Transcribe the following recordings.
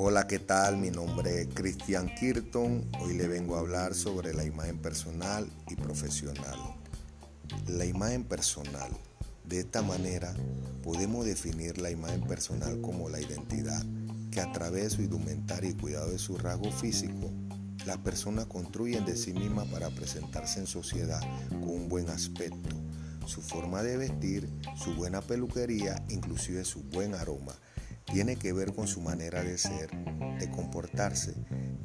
Hola, ¿qué tal? Mi nombre es Cristian Kirton. Hoy le vengo a hablar sobre la imagen personal y profesional. La imagen personal. De esta manera podemos definir la imagen personal como la identidad que a través de su indumentaria y cuidado de su rasgo físico, las personas construyen de sí misma para presentarse en sociedad con un buen aspecto, su forma de vestir, su buena peluquería, inclusive su buen aroma tiene que ver con su manera de ser, de comportarse,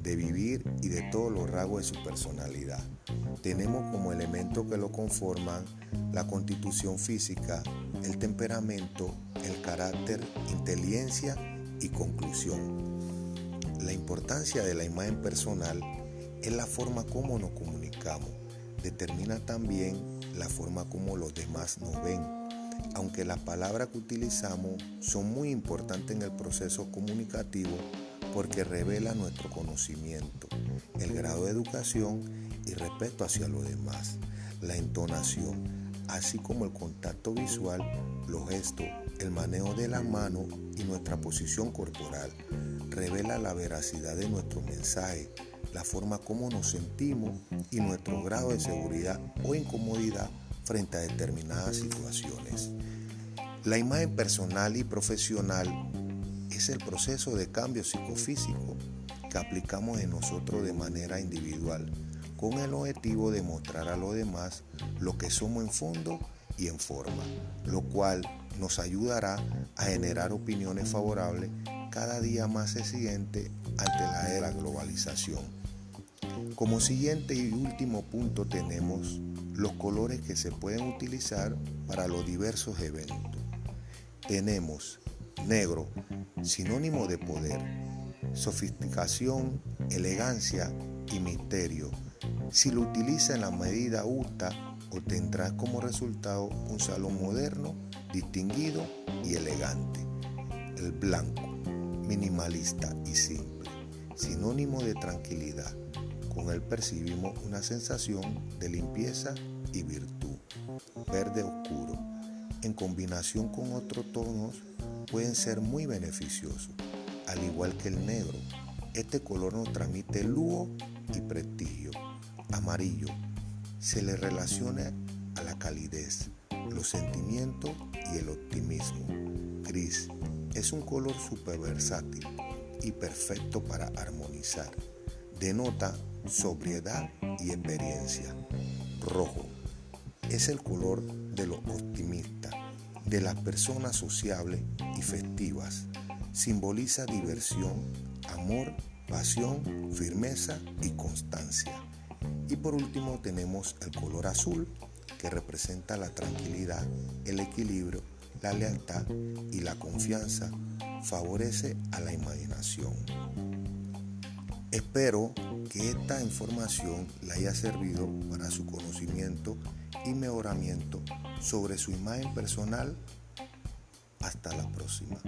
de vivir y de todos los rasgos de su personalidad. Tenemos como elementos que lo conforman la constitución física, el temperamento, el carácter, inteligencia y conclusión. La importancia de la imagen personal es la forma como nos comunicamos. Determina también la forma como los demás nos ven aunque las palabras que utilizamos son muy importantes en el proceso comunicativo porque revela nuestro conocimiento, el grado de educación y respeto hacia los demás, la entonación, así como el contacto visual, los gestos, el manejo de la mano y nuestra posición corporal, revela la veracidad de nuestro mensaje, la forma como nos sentimos y nuestro grado de seguridad o incomodidad frente a determinadas situaciones. La imagen personal y profesional es el proceso de cambio psicofísico que aplicamos en nosotros de manera individual, con el objetivo de mostrar a los demás lo que somos en fondo y en forma, lo cual nos ayudará a generar opiniones favorables cada día más exigentes ante la era globalización. Como siguiente y último punto tenemos los colores que se pueden utilizar para los diversos eventos. Tenemos negro, sinónimo de poder, sofisticación, elegancia y misterio. Si lo utiliza en la medida justa, obtendrá como resultado un salón moderno, distinguido y elegante. El blanco, minimalista y simple, sinónimo de tranquilidad con él percibimos una sensación de limpieza y virtud. Verde oscuro, en combinación con otros tonos, pueden ser muy beneficiosos, al igual que el negro. Este color nos transmite lujo y prestigio. Amarillo, se le relaciona a la calidez, los sentimientos y el optimismo. Gris, es un color súper versátil y perfecto para armonizar. Denota sobriedad y experiencia. Rojo es el color de los optimistas, de las personas sociables y festivas. Simboliza diversión, amor, pasión, firmeza y constancia. Y por último tenemos el color azul, que representa la tranquilidad, el equilibrio, la lealtad y la confianza. Favorece a la imaginación. Espero que esta información le haya servido para su conocimiento y mejoramiento sobre su imagen personal. Hasta la próxima.